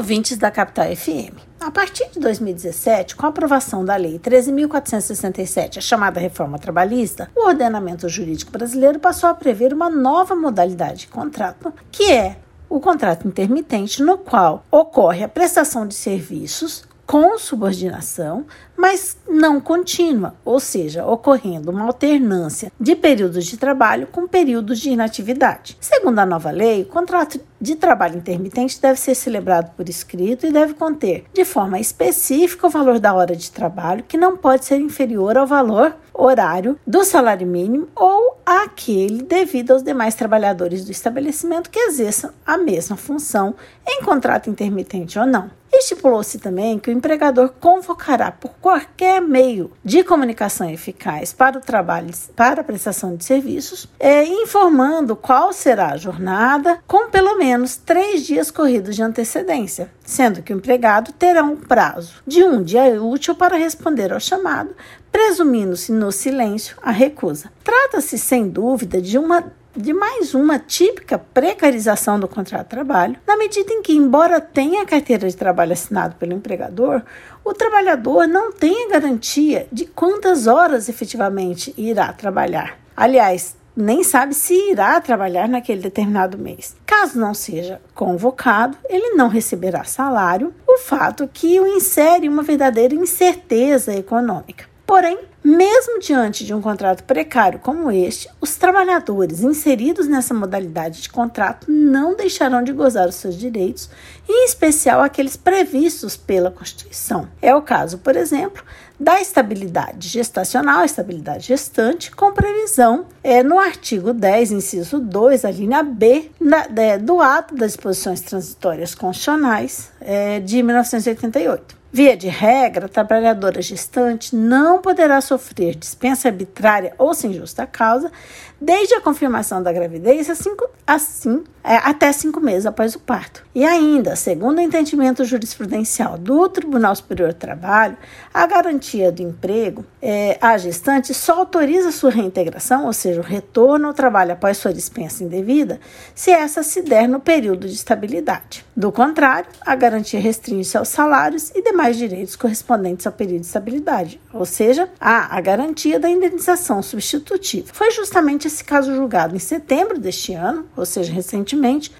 ouvintes da Capital FM. A partir de 2017, com a aprovação da Lei 13.467, a chamada reforma trabalhista, o ordenamento jurídico brasileiro passou a prever uma nova modalidade de contrato, que é o contrato intermitente, no qual ocorre a prestação de serviços com subordinação, mas não contínua, ou seja, ocorrendo uma alternância de períodos de trabalho com períodos de inatividade. Segundo a nova lei, o contrato de trabalho intermitente deve ser celebrado por escrito e deve conter, de forma específica, o valor da hora de trabalho, que não pode ser inferior ao valor horário do salário mínimo ou aquele devido aos demais trabalhadores do estabelecimento que exerçam a mesma função em contrato intermitente ou não. Estipulou-se também que o empregador convocará por qualquer meio de comunicação eficaz para o trabalho, para a prestação de serviços, é, informando qual será a jornada, com pelo menos três dias corridos de antecedência, sendo que o empregado terá um prazo de um dia útil para responder ao chamado, presumindo-se no silêncio a recusa. Trata-se, sem dúvida, de uma de mais uma típica precarização do contrato de trabalho, na medida em que, embora tenha a carteira de trabalho assinado pelo empregador, o trabalhador não tem a garantia de quantas horas efetivamente irá trabalhar. Aliás, nem sabe se irá trabalhar naquele determinado mês. Caso não seja convocado, ele não receberá salário, o fato que o insere uma verdadeira incerteza econômica. Porém, mesmo diante de um contrato precário como este, os trabalhadores inseridos nessa modalidade de contrato não deixarão de gozar os seus direitos, em especial aqueles previstos pela Constituição. É o caso, por exemplo, da estabilidade gestacional, estabilidade gestante, com previsão é, no artigo 10, inciso 2, a linha B, na, do ato das disposições transitórias constitucionais é, de 1988. Via de regra, a trabalhadora gestante não poderá sofrer dispensa arbitrária ou sem justa causa desde a confirmação da gravidez assim, assim é, até cinco meses após o parto. E ainda, segundo o entendimento jurisprudencial do Tribunal Superior do Trabalho, a garantia do emprego é, à gestante só autoriza sua reintegração, ou seja, o retorno ao trabalho após sua dispensa indevida, se essa se der no período de estabilidade. Do contrário, a garantia restringe-se aos salários e demais direitos correspondentes ao período de estabilidade, ou seja, há a garantia da indenização substitutiva. Foi justamente esse caso julgado em setembro deste ano, ou seja, recentemente,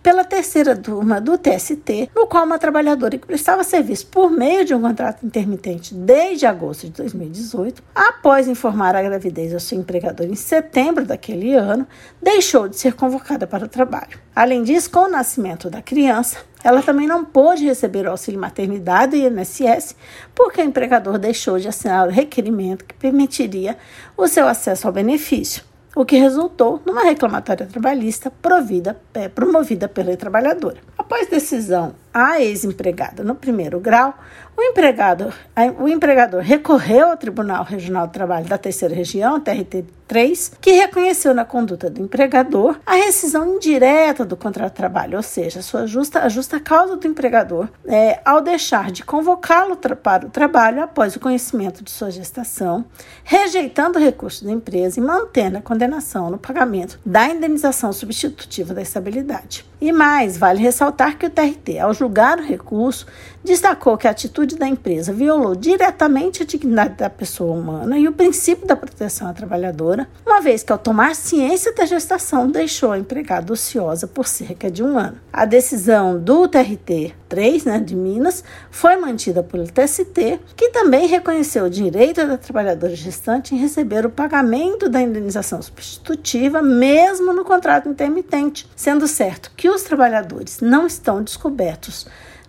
pela terceira turma do TST, no qual uma trabalhadora que prestava serviço por meio de um contrato intermitente desde agosto de 2018, após informar a gravidez ao seu empregador em setembro daquele ano, deixou de ser convocada para o trabalho. Além disso, com o nascimento da criança, ela também não pôde receber o auxílio maternidade e INSS porque o empregador deixou de assinar o requerimento que permitiria o seu acesso ao benefício o que resultou numa reclamatória trabalhista provida, é, promovida pela trabalhadora. Após decisão a ex-empregada no primeiro grau, o, empregado, o empregador recorreu ao Tribunal Regional do Trabalho da Terceira Região, TRT3, que reconheceu na conduta do empregador a rescisão indireta do contrato de trabalho, ou seja, sua justa, a justa causa do empregador é, ao deixar de convocá-lo para o trabalho após o conhecimento de sua gestação, rejeitando o recurso da empresa e mantendo a condenação no pagamento da indenização substitutiva da estabilidade. E mais, vale ressaltar que o TRT, ao julgar o recurso, destacou que a atitude da empresa violou diretamente a dignidade da pessoa humana e o princípio da proteção à trabalhadora, uma vez que, ao tomar ciência da gestação, deixou a empregada ociosa por cerca de um ano. A decisão do TRT 3, né, de Minas, foi mantida pelo TST, que também reconheceu o direito da trabalhadora gestante em receber o pagamento da indenização substitutiva, mesmo no contrato intermitente, sendo certo que os trabalhadores não estão descobertos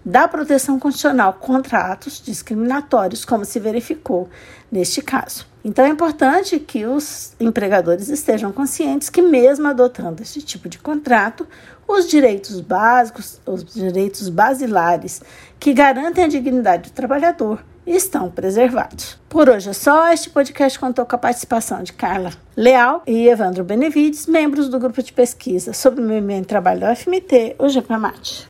da proteção constitucional contra atos discriminatórios, como se verificou neste caso. Então é importante que os empregadores estejam conscientes que, mesmo adotando esse tipo de contrato, os direitos básicos, os direitos basilares que garantem a dignidade do trabalhador estão preservados. Por hoje é só. Este podcast contou com a participação de Carla Leal e Evandro Benevides, membros do grupo de pesquisa sobre o movimento e trabalho da UFMT, o GPAMAT.